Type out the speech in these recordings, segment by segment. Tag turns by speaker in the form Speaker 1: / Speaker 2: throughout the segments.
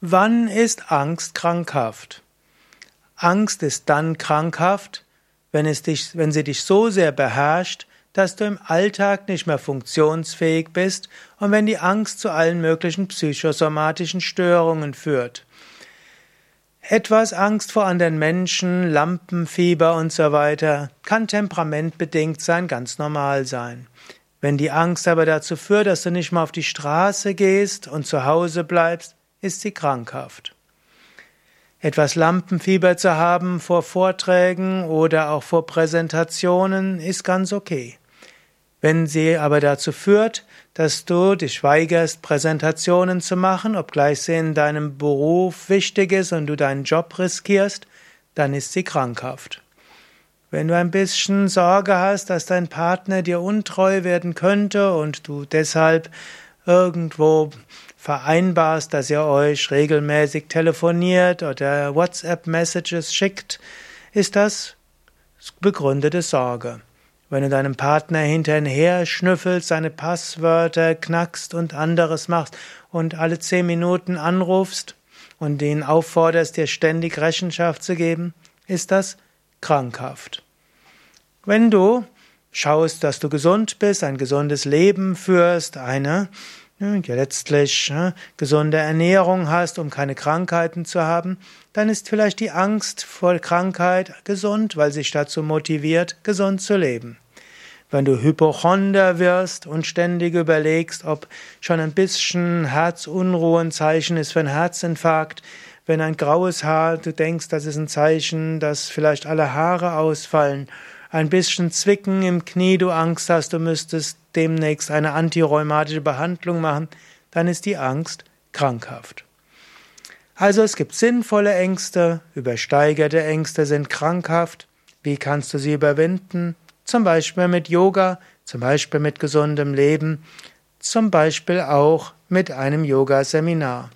Speaker 1: Wann ist Angst krankhaft? Angst ist dann krankhaft, wenn, es dich, wenn sie dich so sehr beherrscht, dass du im Alltag nicht mehr funktionsfähig bist und wenn die Angst zu allen möglichen psychosomatischen Störungen führt. Etwas Angst vor anderen Menschen, Lampenfieber und so weiter kann temperamentbedingt sein, ganz normal sein. Wenn die Angst aber dazu führt, dass du nicht mehr auf die Straße gehst und zu Hause bleibst, ist sie krankhaft. Etwas Lampenfieber zu haben vor Vorträgen oder auch vor Präsentationen ist ganz okay. Wenn sie aber dazu führt, dass du dich weigerst, Präsentationen zu machen, obgleich sie in deinem Beruf wichtig ist und du deinen Job riskierst, dann ist sie krankhaft. Wenn du ein bisschen Sorge hast, dass dein Partner dir untreu werden könnte und du deshalb irgendwo vereinbarst, dass ihr euch regelmäßig telefoniert oder WhatsApp-Messages schickt, ist das begründete Sorge. Wenn du deinem Partner hinterher schnüffelst, seine Passwörter knackst und anderes machst und alle zehn Minuten anrufst und ihn aufforderst, dir ständig Rechenschaft zu geben, ist das krankhaft. Wenn du schaust, dass du gesund bist, ein gesundes Leben führst, eine ja, letztlich ja, gesunde Ernährung hast, um keine Krankheiten zu haben, dann ist vielleicht die Angst vor Krankheit gesund, weil sich dazu motiviert, gesund zu leben. Wenn du Hypochonder wirst und ständig überlegst, ob schon ein bisschen Herzunruhe ein Zeichen ist für einen Herzinfarkt, wenn ein graues Haar, du denkst, das ist ein Zeichen, dass vielleicht alle Haare ausfallen, ein bisschen Zwicken im Knie, du Angst hast, du müsstest demnächst eine antirheumatische Behandlung machen, dann ist die Angst krankhaft. Also es gibt sinnvolle Ängste, übersteigerte Ängste sind krankhaft. Wie kannst du sie überwinden? Zum Beispiel mit Yoga, zum Beispiel mit gesundem Leben, zum Beispiel auch mit einem Yoga-Seminar.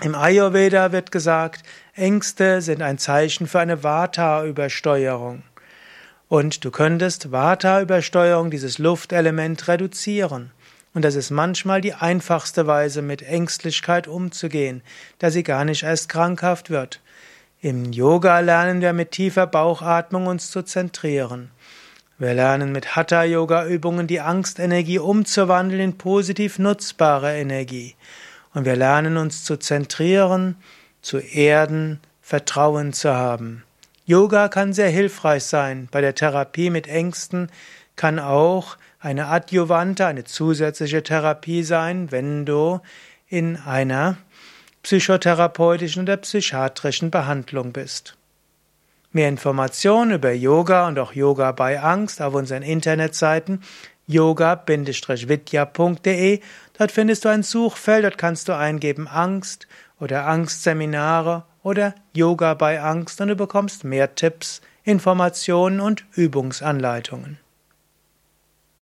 Speaker 1: Im Ayurveda wird gesagt, Ängste sind ein Zeichen für eine Vata-Übersteuerung. Und du könntest Vata-Übersteuerung, dieses Luftelement, reduzieren. Und das ist manchmal die einfachste Weise, mit Ängstlichkeit umzugehen, da sie gar nicht erst krankhaft wird. Im Yoga lernen wir mit tiefer Bauchatmung uns zu zentrieren. Wir lernen mit Hatha-Yoga-Übungen die Angstenergie umzuwandeln in positiv nutzbare Energie. Und wir lernen uns zu zentrieren, zu erden, Vertrauen zu haben. Yoga kann sehr hilfreich sein. Bei der Therapie mit Ängsten kann auch eine Adjuvante, eine zusätzliche Therapie sein, wenn du in einer psychotherapeutischen oder psychiatrischen Behandlung bist. Mehr Informationen über Yoga und auch Yoga bei Angst auf unseren Internetseiten yoga-vidya.de. Dort findest du ein Suchfeld, dort kannst du eingeben Angst oder Angstseminare oder Yoga bei Angst und du bekommst mehr Tipps, Informationen und Übungsanleitungen.